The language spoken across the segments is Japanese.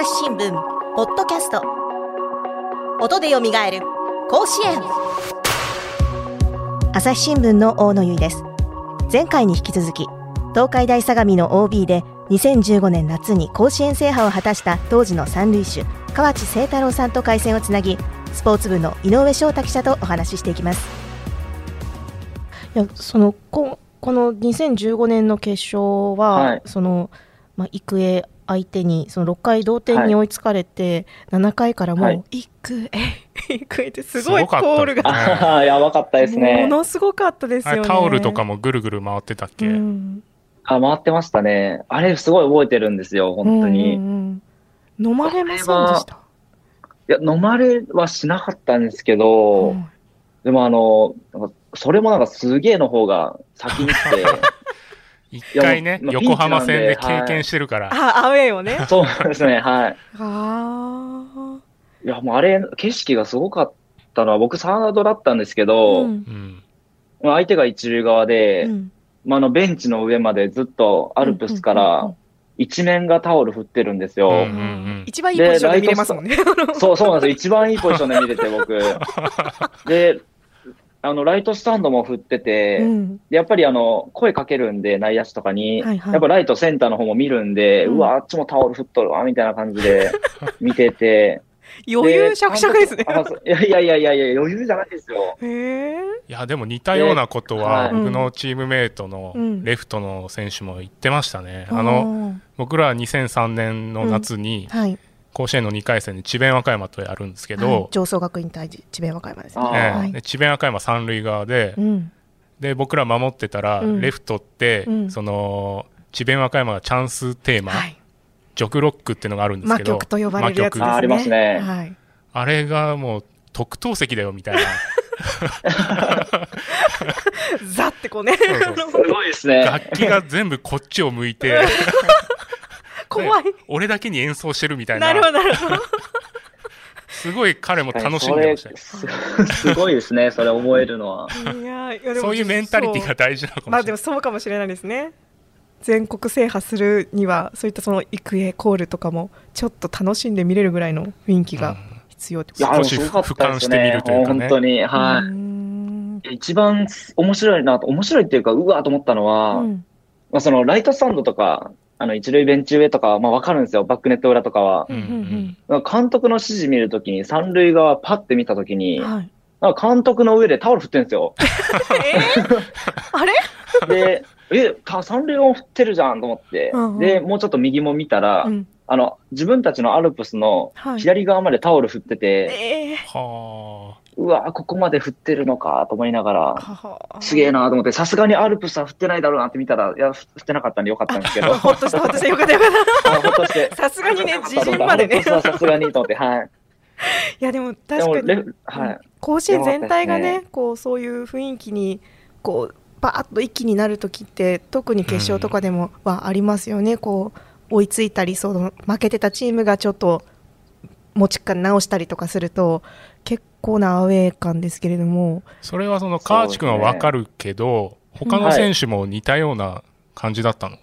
朝日新聞ポッドキャスト。音でよみがえる甲子園。朝日新聞の大野由依です。前回に引き続き東海大相模の OB で2015年夏に甲子園制覇を果たした当時の三塁手河内清太郎さんと回線をつなぎスポーツ部の井上翔太記者とお話ししていきます。いやそのここの2015年の決勝は、はい。そのまあ、育英相手にその6回同点に追いつかれて、7回からもう、はい育英育英ってすごいコールが、ああ、やばかったですもね。のすごかったですよね。あれタオルとかもぐるぐる回ってたっけ、うんあ、回ってましたね。あれ、すごい覚えてるんですよ、本当に。うんうんうん飲まれませんでした？いや、飲まれはしなかったんですけど、うんでもあの、それもなんかすげえの方が先に来て、一回ね、横浜戦で経験してるから、あ、アウェーをね。そうですね、はい。あいや、もうあれ、景色がすごかったのは、僕サードだったんですけあ。ど、うん相手が一塁側で、うんまあ、あの、ベンチの上までずっとアルプスから一面がタオル振ってるんですよ。うんうんうん一番いいポジションで見れますもんね。そう、そうなんですよ。一番いいポジションで見れて、僕。で、あの、ライトスタンドも振ってて、うんでやっぱりあの、声かけるんで、内野手とかに、はいはいやっぱライト、センターの方も見るんで、ううんわ、あっちもタオル振っとるわ、みたいな感じで 見てて。余裕しゃくしゃくですね。いやいやいやいやいや、余裕じゃないですよ。いや、でも似たようなことでは、はい僕のチームメイトのうんレフトの選手も言ってましたね。あの、僕らは2003年の夏に、はい。甲子園の2回戦で智弁和歌山とやるんですけはいど、上層学院対智弁和歌山ですね。ええはいで智弁和歌山三塁側で、うん。で、僕ら守ってたら、うんレフトって、うんその、智弁和歌山がチャンステーマ、はい。ジョクロックっていうのがあるんです魔けど、曲と呼ばれるやつですね。魔曲あありますねはい。あれがもう特等席だよみたいな。ザってこうね。そうそうすごいですね。楽器が全部こっちを向いて、怖い。俺だけに演奏してるみたいな。なるほど、なるほど。すごい彼も楽しんでましたすすごいですね、それ覚えるのは。いやいやでもそういうメンタリティが大事なのかまあでももしれない。そうかもしれないですね全国制覇するにはそういったその育英コールとかもちょっと楽しんで見れるぐらいの雰囲気が必要ってこといや、でも少しすごかったです俯瞰してみねる。というかね本当に。はい。一番面白いなと、面白いっていうか、うわーと思ったのは、うんまあ、そのライトスタンドとか、あの、一塁ベンチ上とかは、まあわかるんですよ。バックネット裏とかは。うんうん。なんか監督の指示見るときに、三塁側パッて見たときうに、んはい。なんか監督の上でタオル振ってるんですよ。えー？あれ？で、え、た三塁側も振ってるじゃんと思って。うんうん。で、もうちょっと右も見たら、うん。あの、自分たちのアルプスのはい。左側までタオル振ってて、えー。はうわ、ここまで振ってるのかと思いながら、すげえなと思って、さすがにアルプスは振ってないだろうなって見たら、いや、振ってなかったんでよかったんですけど、ほっとしたほっとした。よかったよかっあほっとして。た。さすがにね自陣までね。さすがにと思って、はい。いやでも確かにはい。甲子園全体がねよかったでこうそういう雰囲気にこうバーッと一気になる時って特に決勝とかでもはありますよね、こう追いついたりその負けてたチームがちょっと持ちか直したりとかすると結構なアウェー感ですけれどもそれはその河内君はわかるけど、他の選手も似たような感じだったの？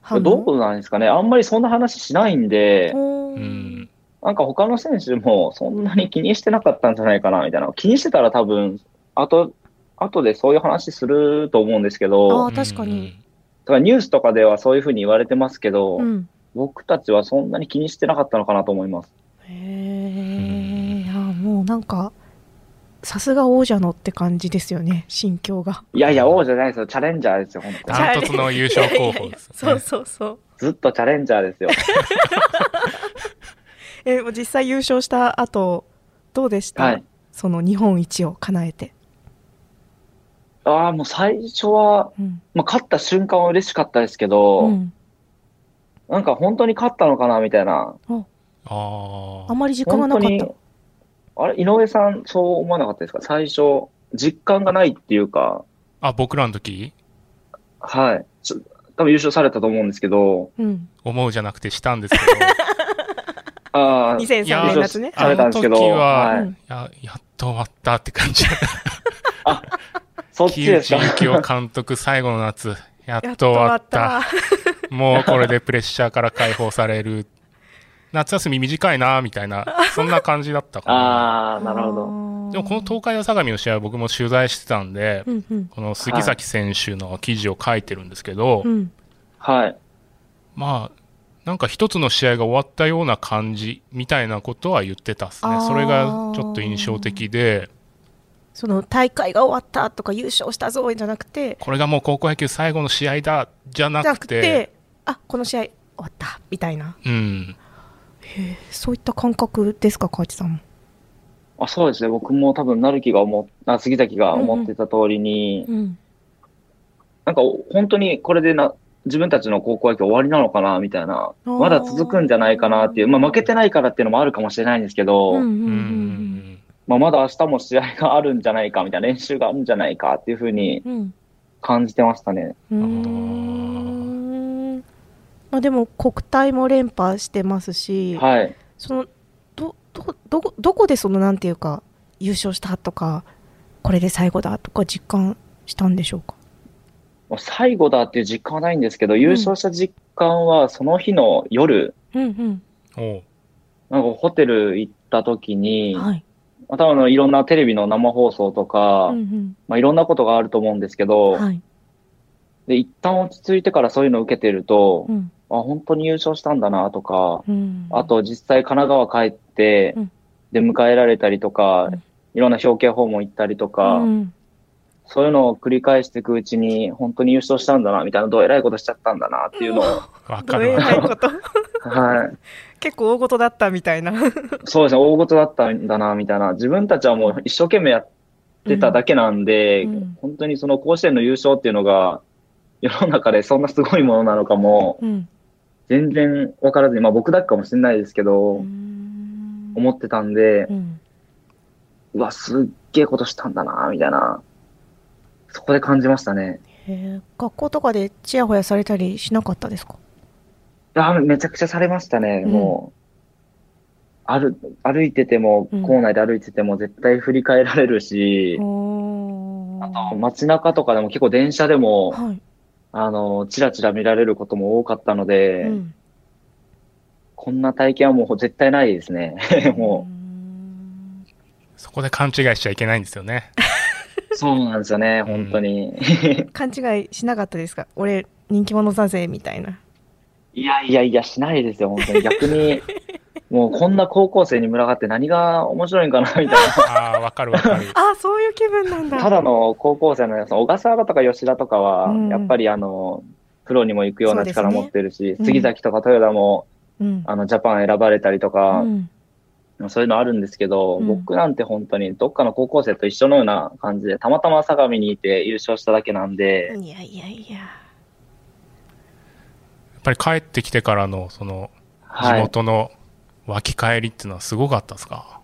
反応どうなんですかね。あんまりそんな話しないんで、うん。なんか他の選手もそんなに気にしてなかったんじゃないかな、みたいな。気にしてたら多分、後、後でそういう話すると思うんですけあど、ー確かにだからニュースとかではそういうふうに言われてますけど、うん僕たちはそんなに気にしてなかったのかなと思います。なんかさすが王者のって感じですよね心境がいやいや、王者じゃないですよ。チャレンジャーですよ、本当に。ダントツの優勝候補ですそうね。そうそうずっとチャレンジャーですよ。えもう実際優勝した後どうでした、はいその日本一を叶えて、ああ、もう最初は、うんまあ、勝った瞬間は嬉しかったですけど、うん、なんか本当に勝ったのかな、みたいな。ああ。あまり時間がなかったあれ、井上さん、そう思わなかったですか？最初、実感がないっていうか、あ、僕らの時？はい。ちょ多分優勝されたと思うんですけど、うん、思うじゃなくてしたんですけど。ああ、2003いや年夏ねされたんですけど、あの時ははいうんや、やっと終わったって感じ。そっち木ですか？内幸雄監督最後の夏、やっと終わった。もうこれでプレッシャーから解放される。夏休み短いな、みたいな、そんな感じだったかな。ああ、なるほど。どでもこの東海大相模の試合は僕も取材してたんで、うんうんこの杉崎選手の記事を書いてるんですけど、うんはい。まあ、なんか一つの試合が終わったような感じみたいなことは言ってたっすね。それがちょっと印象的で、その大会が終わったとか優勝したぞじゃなくてこれがもう高校野球最後の試合だ、じゃなじゃなくてあこの試合終わったみたいなうん。そういった感覚ですか河内さんも？あそうですね。僕も多分、成木が思っ、あ、杉崎が思ってた通りに、うんなんか本当にこれでな、自分たちの高校野球終わりなのかな、みたいな。まだ続くんじゃないかなっていう。まあ負けてないからっていうのもあるかもしれないんですけど、うんうんううんんまあまだ明日も試合があるんじゃないか、みたいな練習があるんじゃないかっていうふうにうん感じてましたね。うんまあでも国体も連覇してますし、はい。そのどどどこどこでそのなんていうか優勝したとかこれで最後だとか実感したんでしょうか？最後だっていう実感はないんですけど、優勝した実感はその日の夜、うんうん。なんかホテル行った時に、はい。まあ多分あのいろんなテレビの生放送とか、うんうん。まあいろんなことがあると思うんですけど、はい。で、一旦落ち着いてからそういうのを受けてるとう、んあ、本当に優勝したんだなとか、うん。あと実際神奈川帰ってうん、で迎えられたりとかうん、いろんな表敬訪問行ったりとか、うん。そういうのを繰り返していくうちに、本当に優勝したんだな、みたいな、どう偉いことしちゃったんだなっていうのを、わどえかるわ。らいこと。はい。結構大事だったみたいな。そうですね、大事だったんだな、みたいな。自分たちはもう一生懸命やってただけなんで、うん。うん。本当にその甲子園の優勝っていうのが、世の中でそんなすごいものなのかも、うん全然わからずに、まあ僕だけかもしれないですけど、うん。思ってたんでう、ん。うわ、すっげえことしたんだな、みたいな。そこで感じましたね。学校とかでちやほやされたりしなかったですか？いや、めちゃくちゃされましたね、うん。もう。歩、歩いてても、うん。校内で歩いてても絶対振り返られるし、おあと街中とかでも結構電車でも、はいあの、チラチラ見られることも多かったので、うんこんな体験はもう絶対ないですね。もうんそこで勘違いしちゃいけないんですよね。う、そうなんですよね、うん本当に。勘違いしなかったですか？俺人気者だぜみたいないやいやいや、しないですよ、本当に。逆に、もうこんな高校生に群がって何が面白いんかな、みたいな。ああ、わかるわかる。あそういう気分なんだ。ただの高校生のやつ、小笠原とか吉田とかはうん、やっぱりあの、プロにも行くような力持ってるし、うん杉崎とか豊田も、うん。あの、ジャパン選ばれたりとか、うん。そういうのあるんですけど、うん。僕なんて本当にどっかの高校生と一緒のような感じで、たまたま相模にいて優勝しただけなんで、いやいやいや。やっぱり帰ってきてからの、その、地はい。湧き返りっていうのはすごかったですか、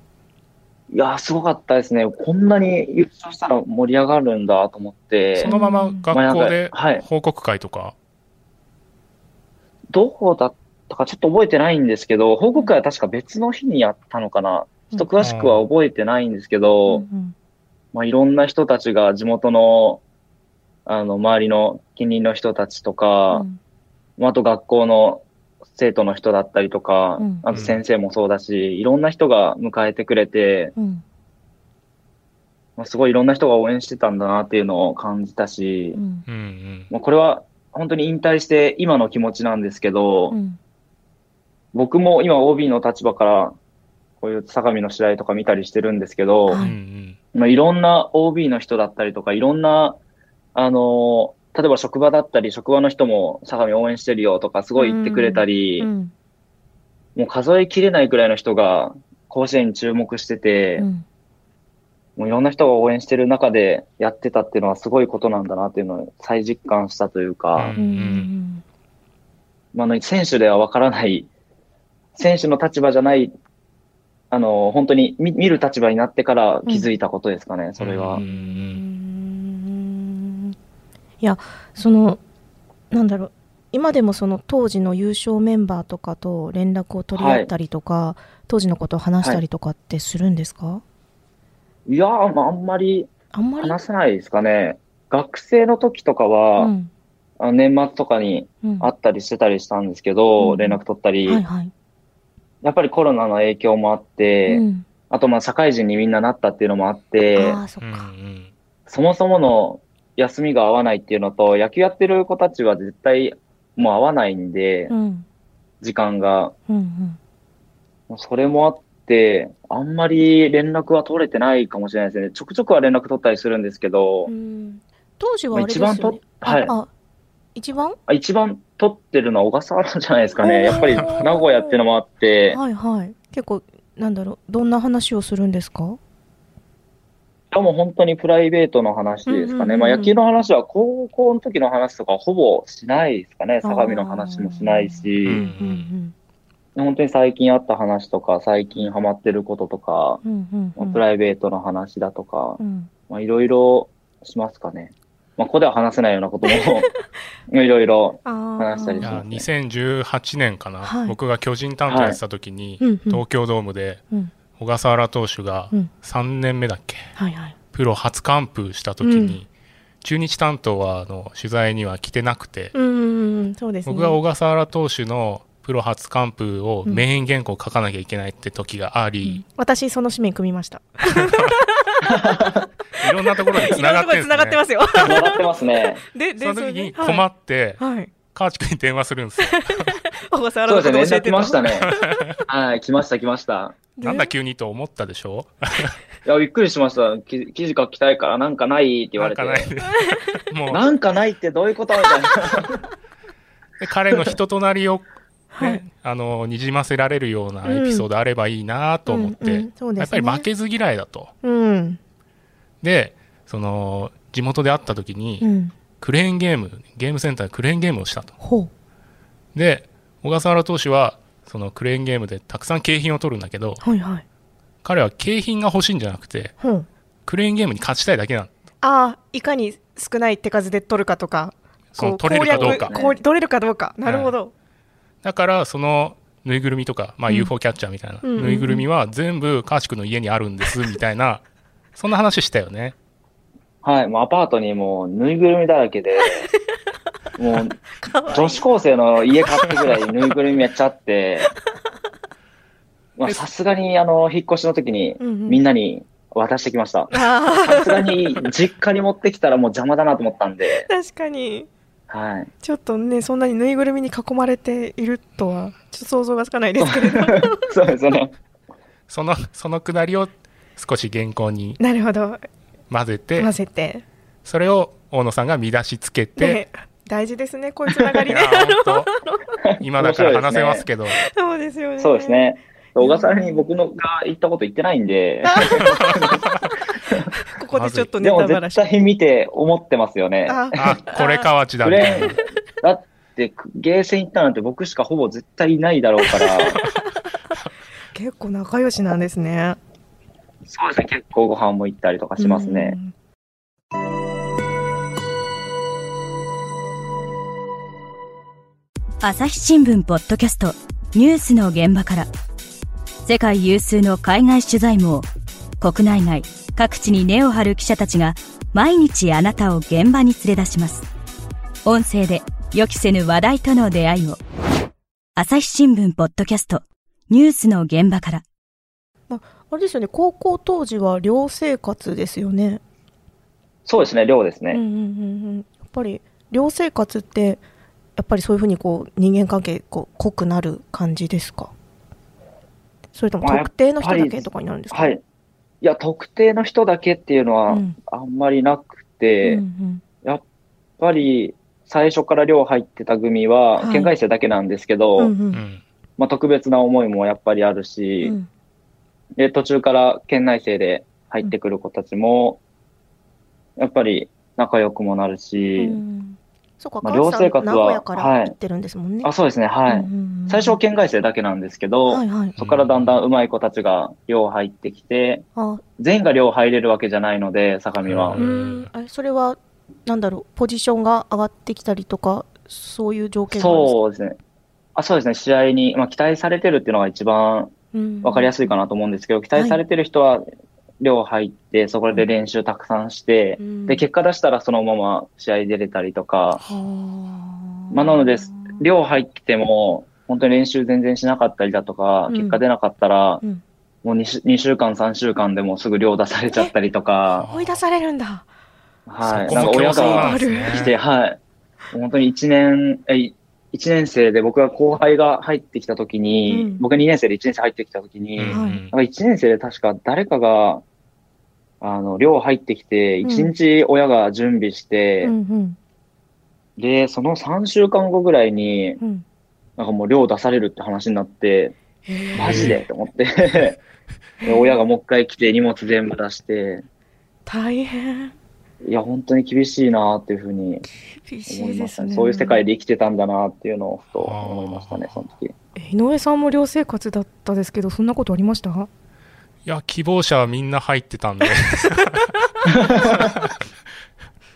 いやー、すごかったですね。こんなに優勝したら盛り上がるんだと思って。そ、のまま学校ではい。報告会とか、どうだったかちょっと覚えてないんですけど、報告会は確か別の日にやったのかな。ちょっと詳しくは覚えてないんですけど、うん。まあ、いろんな人たちが地元の、あの、周りの近隣の人たちとか、うん。まああと学校の生徒の人だったりとか、うん。あと先生もそうだし、いろんな人が迎えてくれて、うん。まあ、すごいいろんな人が応援してたんだなっていうのを感じたしう、ん。まあ、これは本当に引退して今の気持ちなんですけど、うん。僕も今 OB の立場から、こういう相模の試合とか見たりしてるんですけど、うん。まあ、いろんな OB の人だったりとか、いろんな、あのー例えば職場だったり、職場の人も相模応援してるよとか、すごい言ってくれたり、うんもう数えきれないくらいの人が甲子園に注目してて、うん。もういろんな人が応援してる中でやってたっていうのはすごいことなんだなっていうのを再実感したというか、うんうん。まああの、選手ではわからない、選手の立場じゃない、あの、本当に見見る立場になってから気づいたことですかね、それは。うんいやそのなんだろう。今でもその当時の優勝メンバーとかと連絡を取り合ったりとか、当時のことを話したりとかってするんですか、い。やー、まあ、あんまりあんまり？話さないですかね。学生の時とかは、うん。あの年末とかにうん。会ったりしてたりしたんですけど、うん。連絡取ったり、はいはい。やっぱりコロナの影響もあって、うん。あとまあ社会人にみんななったっていうのもあって。そもそもの休みが合わないっていうのと、野球やってる子たちは絶対もう合わないんで、うん。時間が。うんうん。それもあって、あんまり連絡は取れてないかもしれないですね。ちょくちょくは連絡取ったりするんですけど、うん当時はね。まあ一番とはい一番？あ一番取ってるのは小笠原じゃないですかね。やっぱり名古屋っていうのもあって、はいはい。結構、なんだろう、どんな話をするんですか？でも本当にプライベートの話ですかね。まあ野球の話は高校の時の話とかほぼしないですかね。相模の話もしないし、うんうん本当に最近あった話とか、最近ハマってることとか、うんうんうん。まあプライベートの話だとかいろいろしますかね。まあここでは話せないようなことも いろいろ。話したりしま2018年かな、はい。僕が巨人担当やってた時に、東京ドームでうん小笠原投手がうん3年目だっけ、はいはい。プロ初完封した時に、うん中日担当はあの取材には来てなくて、うんうんうん、そうですね。僕が小笠原投手のプロ初完封をメイン原稿書かなきゃいけないって時があり、私、その紙面組みました。いろんなところで繋がってるんです、ね、繋がってますよ。繋がってますね。で、その時にで困って、はい。はい。川内くんに電話するんですよ。小笠原そうですね。連絡のこと教えて来ましたね。はい、来ました来ました。なんだ急にと思ったでしょ？いや、びっくりしました。き記事書きたいからなんかないって言われて。なんかないもうなんかないってどういうことみたいな。で彼の人となりを、ねはいあのにじませられるようなエピソードあればいいなと思って、うんうんそうですねやっぱり負けず嫌いだと。うん。でその地元で会った時に、うん。クレーンゲームゲームセンターでクレーンゲームをしたと。ほで小笠原投手はそのクレーンゲームでたくさん景品を取るんだけどう。はいはい。彼は景品が欲しいんじゃなくてほう。クレーンゲームに勝ちたいだけなのああ、いかに少ない手数で取るかとか。その取れるかどうか取れるかどうか。なるほど。だからそのぬいぐるみとか、まあ、うん UFO キャッチャーみたいな、うんうんうんぬいぐるみは全部川地君の家にあるんですみたいなそんな話したよねはい、もうアパートにもうぬいぐるみだらけで、もう女子高生の家買ってぐらいぬいぐるみめっちゃあって、まあさすがにあの、引っ越しの時にみんなに渡してきました。あさすがに実家に持ってきたらもう邪魔だなと思ったんで、あ、確かに。はい。ちょっとね、そんなにぬいぐるみに囲まれているとは、ちょっと想像がつかないですけれど。そうですよね。そのそのくだりを少し原稿になるほど。混ぜて混ぜて。それを大野さんが見出しつけて、ね、大事ですね、こういうつながりね。今だから話せますけど、そうですよね。そうです。ね。小笠原に僕のが言ったこと言ってないんで、ここでちょっとネでも絶タばらし。対見て思ってますよね。ああこれ河内だクみたいなレーン、だって、ゲーセン行ったなんて僕しかほぼ絶対いないだろうから、結構仲良しなんですね。そうですね、結構ご飯も行ったりとかしますね。朝日新聞ポッドキャストニュースの現場から世界有数の海外取材網国内外各地に根を張る記者たちが毎日あなたを現場に連れ出します音声で予期せぬ話題との出会いを朝日新聞ポッドキャストニュースの現場からあれですよね、高校当時は寮生活ですよね。そうですね、量ですね。うんうんうんうん。やっぱり寮生活って、やっぱりそういうふうにこう人間関係こう濃くなる感じですか？それともまあ特定の人だけとかになるんですか？はい。いや、特定の人だけっていうのはうん。あんまりなくて、うんやっぱり最初から寮入ってた組ははい。県外生だけなんですけど、うんうん。うん。まあ、特別な思いもやっぱりあるし、うん。で、途中から県内生で入ってくる子たちも、やっぱり仲良くもなるし、うんそうか、まあ寮生活は名古屋からはい行ってるんですもんね。あ、そうですね、はい。最初は県外生だけなんですけど、はいはい。そこからだんだん上手い子たちが寮入ってきて、あ全員が寮入れるわけじゃないので、相模は。ううんん、あそれは、なんだろう、ポジションが上がってきたりとか、そういう条件そうですね。あ、そうですね、試合に、まあ、期待されてるっていうのが一番うんわかりやすいかなと思うんですけど、期待されてる人は寮入って、そこで練習たくさんして、うん。で、結果出したらそのまま試合出れたりとか、はあ。まあなので寮入っても、本当に練習全然しなかったりだとか、うん。結果出なかったら、うん。もう 2, 週2週間、3週間でもすぐ寮出されちゃったりとか、追い出されるんだ。はい。なんか親が来て、はい。本当に1年、え、1年生で僕が後輩が入ってきた時に、うん。僕が2年生で1年生入ってきた時に、うんはい。なんか1年生で確か誰かが、あの、寮入ってきて、うん1日親が準備して、うんうんで、その3週間後ぐらいに、うん。なんかもう寮出されるって話になって、マジで？と思って、で親がもう一回来て荷物全部出して、大変。いや、本当に厳しいなっていうふうに思いましたね。そういう世界で生きてたんだなっていうのをふと思いましたね、その時。え井上さんも寮生活だったですけど、そんなことありました？いや、希望者はみんな入ってたんで、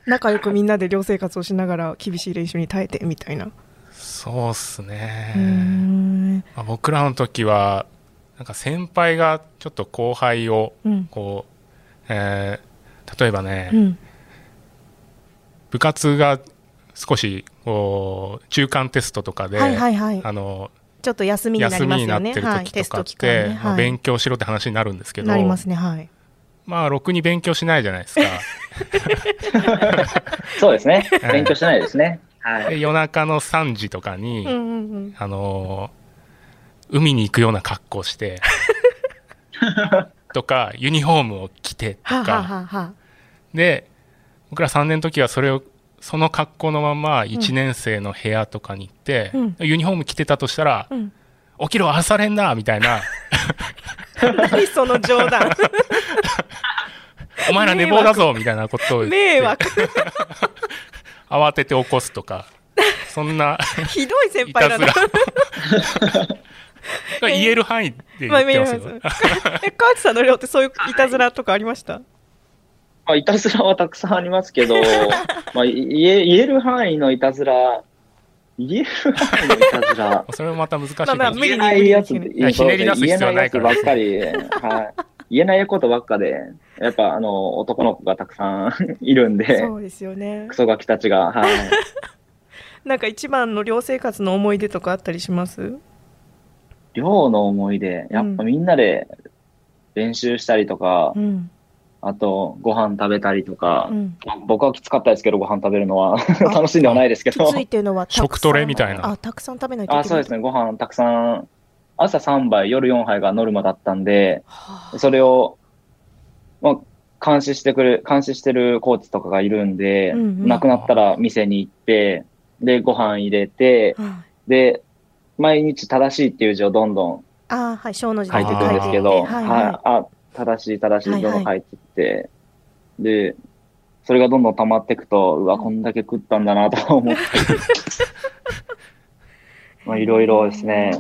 仲良くみんなで寮生活をしながら厳しい練習に耐えてみたいな。そうっすね。ん。まあ僕らの時は、なんか先輩がちょっと後輩を、うん。こう、えー例えばね、うん。部活が少し、こう、中間テストとかで、はいはいはい。あの、ちょっと休みになり休みますよね。になってるはい。テスト時とかっ期間ね。て、まあはい。勉強しろって話になるんですけど、なりますね。はい。まあ、ろくに勉強しないじゃないですか。そうですね。はい勉強してないですね。はい。で夜中の3時とかに、うんうんうん。あのー海に行くような格好して、とか、ユニフォームを着てはとか、あはあはあはで、僕ら3年の時はそれを、その格好のまま1年生の部屋とかに行って、うんユニフォーム着てたとしたらあ。、うん。起きろ、朝練だみたいな、何その冗談。お前ら寝坊だぞみたいなことを言って、迷惑。慌てて起こすとか、そんな、ひどい先輩だな。言える範囲で言まあ、ってますよ。え、河内さんの寮ってそういういたずらとかありました？まあ、いたずらはたくさんありますけど、まあ、い言え、言える範囲のいたずら、言える範囲のいたずら、それもまた難しいかまあまあもしれ言え無理にないやつ、ひねり出す必要はないから言えないやつばっかり、はい。言えないことばっかで、やっぱあの、男の子がたくさんいるんで、そうですよねク。ソガキたちが、はい。なんか一番の寮生活の思い出とかあったりします？寮の思い出、やっぱみんなで練習したりとか、うん。あと、ご飯食べたりとか。う、ん。僕はきつかったですけど、ご飯食べるのは。楽しんではないですけど。きつ、いっていうのは食トレみたいな。あ、たくさん食べないといけない。あ、そうですね、ご飯たくさん、朝3杯、夜4杯がノルマだったんで、はあそれを、まあ、監視してくる、監視してるコーチとかがいるんで、うんうん。なくなったら店に行って、で、ご飯入れて、はい。で、毎日正しいっていう字をどんどんあーはい、小の字書いていくんですけ書ど、はい、はい。はあ、正しい正しいはいはいどんどん書いていって、で、それがどんどん溜まっていくと、うわ、こんだけ食ったんだなとか思って、まあ、いろいろですね。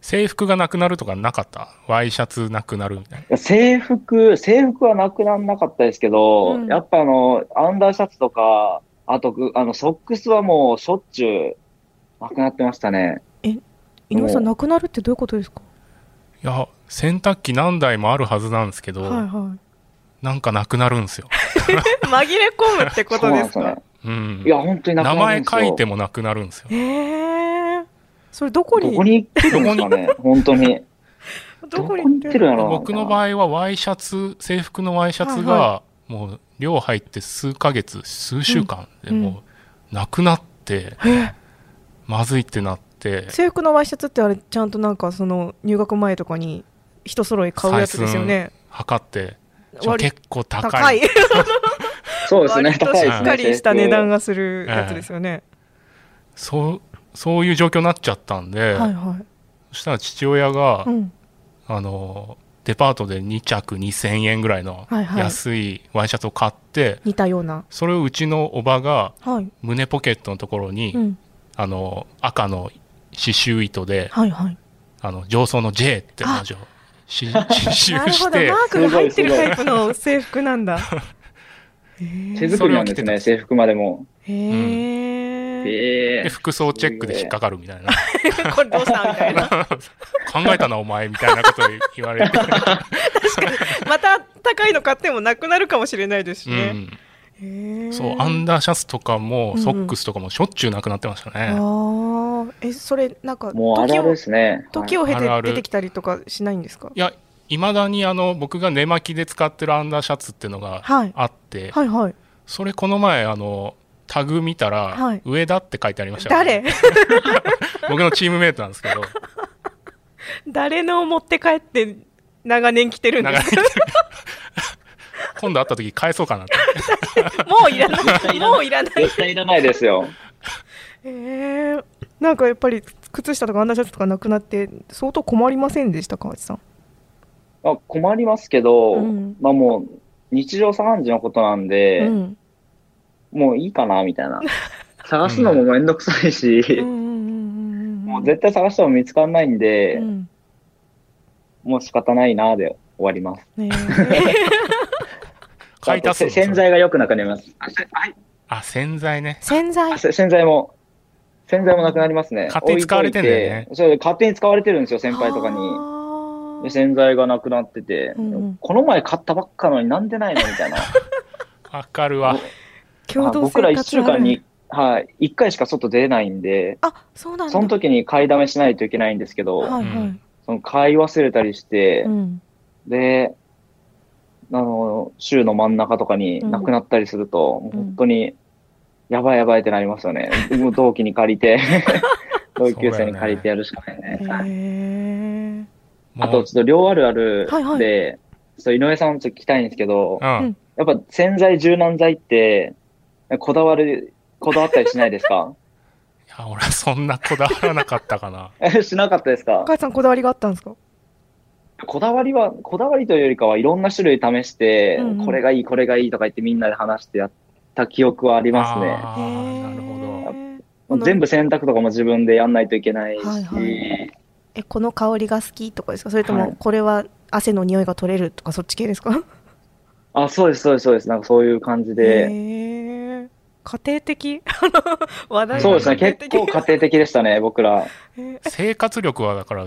制服がなくなるとかなかった？ワイシャツなくなるみたいな。制服、制服はなくならなかったですけど、うんやっぱあの、アンダーシャツとか、あとぐ、あの、ソックスはもうしょっちゅう、なくなってましたね。い。井上さん、なくなるってどういうことですかいや、洗濯機何台もあるはずなんですけど、はいはなんかなくなるんですよ。い。紛れ込むってことですか？そうなん。い。や、本当になくな名前るんですよ。書いてもなくなるんですよ。へえ。それどこに？どこに行ってるんですかね、本当に。どこにどこに行ってるや僕の場合はワイシャツ、制服のワイシャツが、はもう寮入って数ヶ月、数週間でうんもうなくなって、えまずいってなって、制服のワイシャツってあれちゃんとなんかその入学前とかに一揃い買うやつですよね。測って、割結構高い。高い。そうですね。しっかりした値段が。がするやつですよね、そう、そういう状況になっちゃったんで、はいはい。そしたら父親が、うん。あの、デパートで2着2000円ぐらいのはいはい。安いワイシャツを買って、似たような。それをうちのおばがはい、胸ポケットのところに、うん、あの、赤の刺繍糸で、はいはい。あの、上層の J って文字をし刺な繍るほど。マ、ークが入ってるタイプの制服なんだ。へ手作りなんですね、制服までも。えへええで、服装チェックで引っかかるみたいな。これどうしたみたいな。考えたな、お前、みたいなことを言われて。また高いの買ってもなくなるかもしれないですしね、うん。そう、アンダーシャツとかもうんうん。ソックスとかもしょっちゅうなくなってましたね。ああ、え、それ、なんか、もうあるあるですね。時を経て出てきたりとかしないんですか？いや、いまだにあの、僕が寝巻きで使ってるアンダーシャツっていうのがはい。あって、はいはい。それこの前、あの、タグ見たら、はい。上田って書いてありましたよ誰？僕のチームメイトなんですけど、誰のを持って帰って長年着てるんです長い今度会った時返そうかなって。か もういらない。もういらない。絶対いらないですよ。えー、なんかやっぱり靴下とかアンダーシャツとかなくなって相当困りませんでした川内さん？まあ、困りますけど、うんまあもう、日常茶飯事のことなんで、うん。もういいかな、みたいな。探すのもめんどくさいし、もう絶対探しても見つからないんで、うんもう仕方ないな、で終わります。ね買い洗剤が良くなくなります。あせはいあ、洗剤ね。洗剤洗剤も、洗剤もなくなりますね。勝手に使われてんだよねそれで勝手に使われてるんですよ、先輩とかに。にで洗剤がなくなってて、うんうんこの前買ったばっかのになんでないのみたいな。わかるわ。共同僕ら1生活ある週間に、はい、1回しか外出れないんで、あそうなんだその時に買いだめしないといけないんですけど、はいはい、うんその買い忘れたりして、うんで、あの、週の真ん中とかになくなったりすると、もう本当に、やばいやばいってなりますよね。もう同期に借りて、同級生に借りてやるしかないね。へー。あと、ちょっと量あるあるはいはい。で、ちょっと井上さんちょっと聞きたいんですけど、うん。やっぱ洗剤、柔軟剤って、こだわる、こだわったりしないですか？いや、俺はそんなこだわらなかったかな。えしなかったですか？川内さんこだわりがあったんですか？こだわりは、こだわりというよりかはいろんな種類試して、うんうんこれがいい、これがいいとか言ってみんなで話してやった記憶はありますね。なるほど。全部洗濯とかも自分でやんないといけないし、はいはいえこの香りが好きとかですか？それとはいもこれは汗の匂いが取れるとかそっち系ですか？あ、そうです、そうです、そうです。なんかそういう感じへで。ー家庭的？あの話題がそうですね。結構家庭的でしたね、僕ら。えー生活力はだから、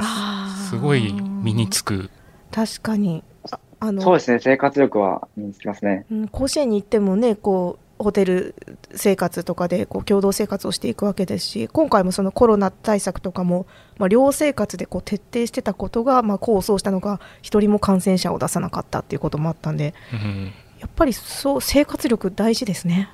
すごい身につく。確かにああのそうですね。生活力は身につきますね。うん甲子園に行ってもねこうホテル生活とかでこう共同生活をしていくわけですし今回もそのコロナ対策とかも、まあ、寮生活でこう徹底してたことが、まあ、功を奏したのが一人も感染者を出さなかったっていうこともあったんでうんやっぱりそう生活力大事ですね。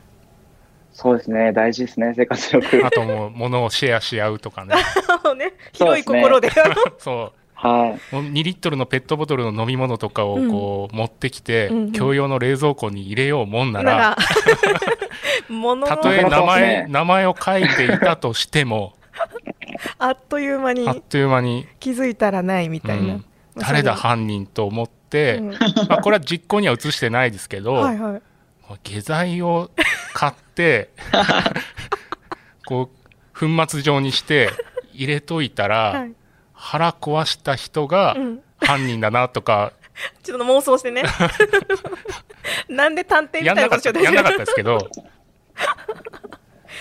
そうですね。大事ですね、生活力。あともう、物をシェアし合うとかね。ね そう広い心でそ はい。う。もう2リットルのペットボトルの飲み物とかをこう持ってきて、共用の冷蔵庫に入れようもんななら、たとのえ名前、ね名前を書いていたとしても、あっという間にあっという間に、気づいたらないみうたいな。ん、誰だ犯人と思って、うんまあ、これは実行には移してないですけど、はいはい。もう下剤を買って、こう、粉末状にして入れといたら、はい腹壊した人がうん犯人だなとか、ちょっと妄想してね。なんで探偵みたいなことしようやんなかったですけど、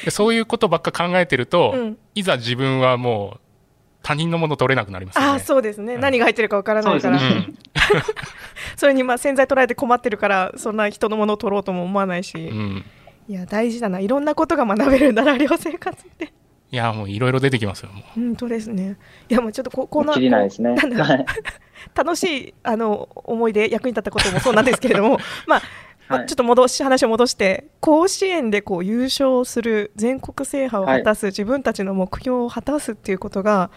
でそういうことばっか考えてると、うんいざ自分はもう他人のもの取れなくなりますよね。ああ、そうですね。うん何が入ってるかわからないから。そね それにまあ洗剤取られて困ってるから、そんな人のものを取ろうとも思わないし。うん。うん。いや、大事だな。いろんなことが学べるんだな、寮生活って。いや、もういろいろ出てきますよ、もう。本当ですね。いや、もうちょっとこ、こんな。きりないですね。楽しいあの思いで役に立ったこともそうなんですけれども、まあちょっと戻し話を戻して甲子園でこう優勝する全国制覇を果たす、自分たちの目標を果たすっていうことが、ま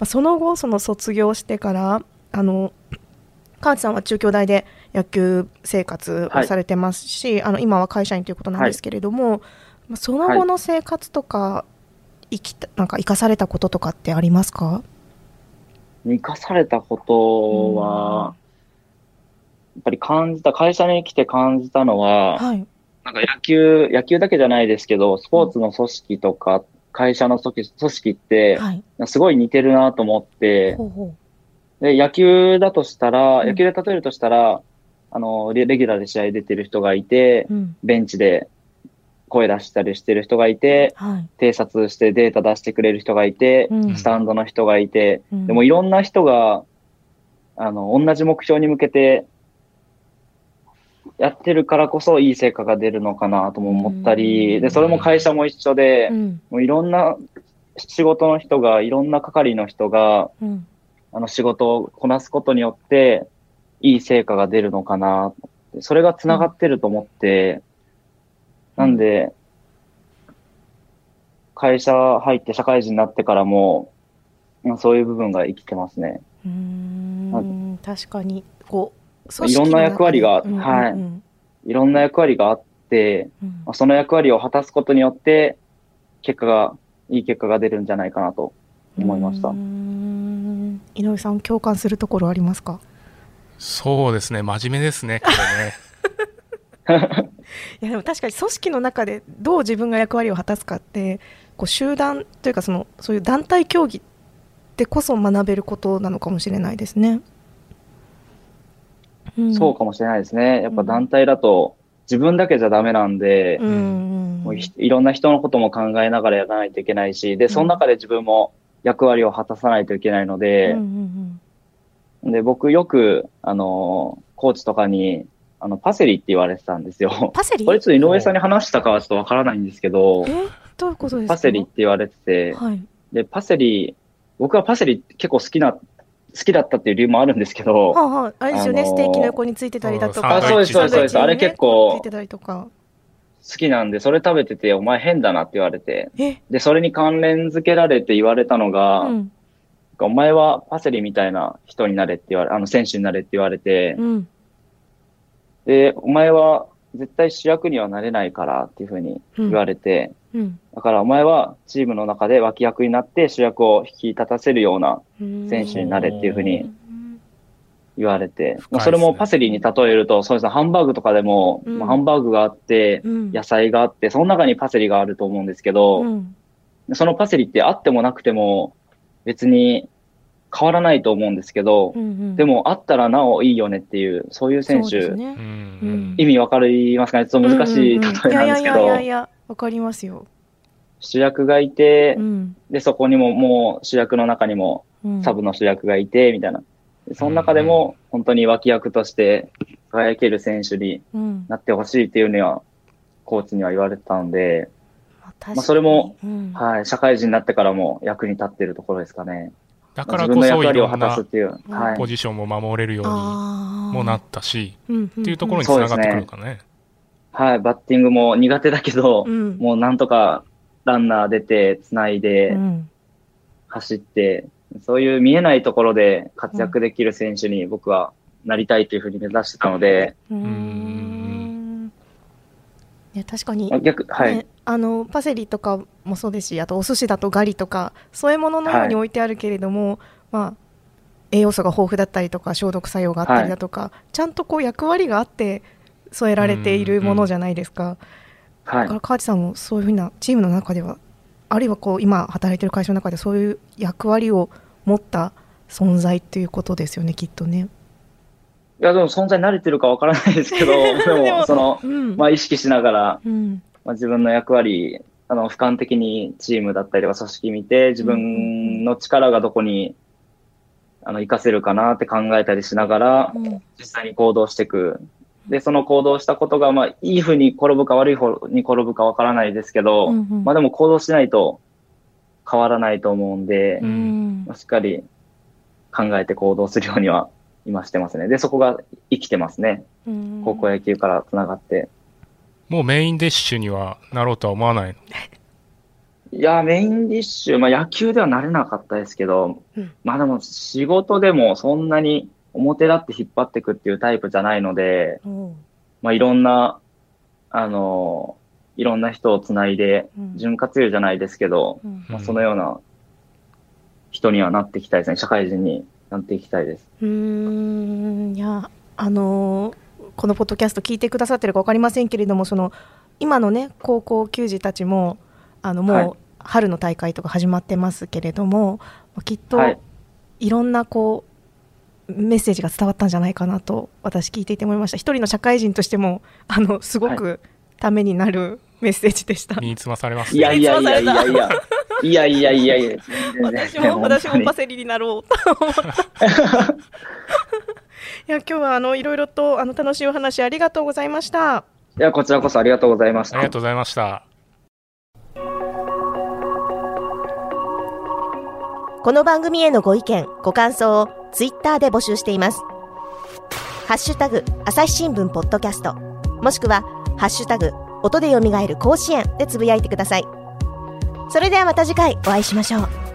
あ、その後その卒業してからあの川内さんは中京大で野球生活をされてますし、あの今は会社員ということなんですけれども、まあ、その後の生活とか、生きたなんか生かされたこととかってありますか、生かされたことは、やっぱり感じた、会社に来て感じたのは、はい、なんか野球、野球だけじゃないですけど、スポーツの組織とか、会社の組織組織って、はい、すごい似てるなと思って、ほうほで、野球だとしたら、うん。野球で例えるとしたら、あの、レレギュラーで試合出てる人がいて、う、うん。ベンチで声出したりしてる人がいて、はい。偵察してデータ出してくれる人がいて、うん。スタンドの人がいて、うん。でもいろんな人が、あの、同じ目標に向けて、やってるからこそいい成果が出るのかなとも思ったり、で、それも会社も一緒で、うん。もういろんな仕事の人が、いろんな係の人が、うんあの仕事をこなすことによって、いい成果が出るのかな。それが繋がってると思って、なんで、会社入って社会人になってからも、まあそういう部分が生きてますね。うーん確かにこういろんな役割が組織の中ではいうんうんいろんな役割があって、うんまあその役割を果たすことによって、結果が、いい結果が出るんじゃないかなと思いましたうー。ん井上さん共感するところありますか？そうですね、真面目ですね、これね。いやでも確かに組織の中でどう自分が役割を果たすかってこう集団というかそのそういう団体競技ってこそ学べることなのかもしれないですね。んそうかもしれないですね。やっぱ団体だと自分だけじゃダメなんで、うんうんもうひいろんな人のことも考えながらやらないといけないし、で、その中で自分も役割を果たさないといけないのでうんう、んで、僕よく、あの、コーチとかに、あの、パセリって言われてたんですよ。パセリ？これちょっと井上さんに話したかはちょっとわからないんですけど、え？どういうことですか？パセリって言われてて、はい。で、パセリ、僕はパセリ結構好きな、好きだったっていう理由もあるんですけど、はあはあ、あれですよね、あのーステーキの横についてたりだとか。あそうですそうですあれ結構ついてたりとか。好きなんで、それ食べてて、お前変だなって言われて、え、で、それに関連付けられて言われたのが、うん。お前はパセリみたいな人になれって言われ、あの、選手になれって言われて、うん。で、お前は絶対主役にはなれないからっていうふうに言われて、うん。だからお前はチームの中で脇役になって主役を引き立たせるようなうん。選手になれっていうふううにん言われて、ね。まあ、それもパセリに例えると、そうですね、ハンバーグとかでも、うん。まあハンバーグがあって、うん。野菜があって、その中にパセリがあると思うんですけど、うん。そのパセリってあってもなくても別に変わらないと思うんですけど、うんうん。でもあったらなおいいよねっていう、そういう選手、ね。意味わかりますかね？ちょっと難しい例えなんですけうんうんうんいやいやいやいど、や、わかりますよ。主役がいてう、ん。で、そこにももう主役の中にもうん。サブの主役がいて、みたいな。でその中でも本当に脇役として輝ける選手にうんなってほしいっていうには、コーチには言われてたので、まあまあそれも、うんはい、社会人になってからも役に立ってるところですかね。だから自分の役こそい割を果たろんなすっていう。はいポ。ジションも守れるようにもなったし、うんっていうところにつそうながってですねくるかね。はい、バッティングも苦手だけど、うんもうなんとかランナー出て、繋いでう、ん走って、そういう見えないところで活躍できる選手に僕はなりたいというふうに目指してたので、うーん。いや確かに、逆、はい。ね、あのパセリとかもそうですしあとお寿司だとガリとかそういうもののように置いてあるけれども、まあ、栄養素が豊富だったりとか消毒作用があったりだとか、ちゃんとこう役割があって添えられているものじゃないですか、はい。だか。ら川地さんもそういうふうなチームの中ではあるいはこう今働いてる会社の中でそういう役割を持った存在っていうことですよねきっとね。いや、でも存在慣れてるかわからないですけど、で でもも、その、うんまあ意識しながら、うんまあ、自分の役割、あの、俯瞰的にチームだったりとか組織見て、自分の力がどこに、あの、活かせるかなって考えたりしながら、うん実際に行動していく。で、その行動したことが、まあ、いい風に転ぶか悪い方に転ぶかわからないですけど、うんうんまあでも行動しないと変わらないと思うんで、うんまあしっかり考えて行動するようには今してますね。で、そこが生きてますね。うん高校野球から繋がって。もうメインディッシュにはなろうとは思わないの？いや、メインディッシュ、まあ野球ではなれなかったですけど、うんまあでも仕事でもそんなに表立って引っ張っていくっていうタイプじゃないので、おうまあいろんな、あの、いろんな人をつないで、うん。潤滑油じゃないですけど、うん。まあそのような人にはなっていきたいですね。社会人になっていきたいです。うーん。いやあのーこのポッドキャスト聞いてくださってるか分かりませんけれどもその今のね高校球児たちもあのもう、はい。春の大会とか始まってますけれどもまあきっと、はい。い、ろんなこうメッセージが伝わったんじゃないかなと私聞いていて思いました。一人の社会人としてもあのすごくためになるメッセージでした、身につまされます。いやいやいやいやいや、いやいやいやいや、私も私もパセリになろうと思ったい いや今日はあのいろいろとあの楽しいお話ありがとうございました。いや、こちらこそありがとうございましたありが。とうございました。この番組へのご意見、ご感想をツイッターで募集しています。ハッシュタグ、朝日新聞ポッドキャスト、もしくは、ハッシュタグ、音で蘇る甲子園でつぶやいてください。それではまた次回お会いしましょう。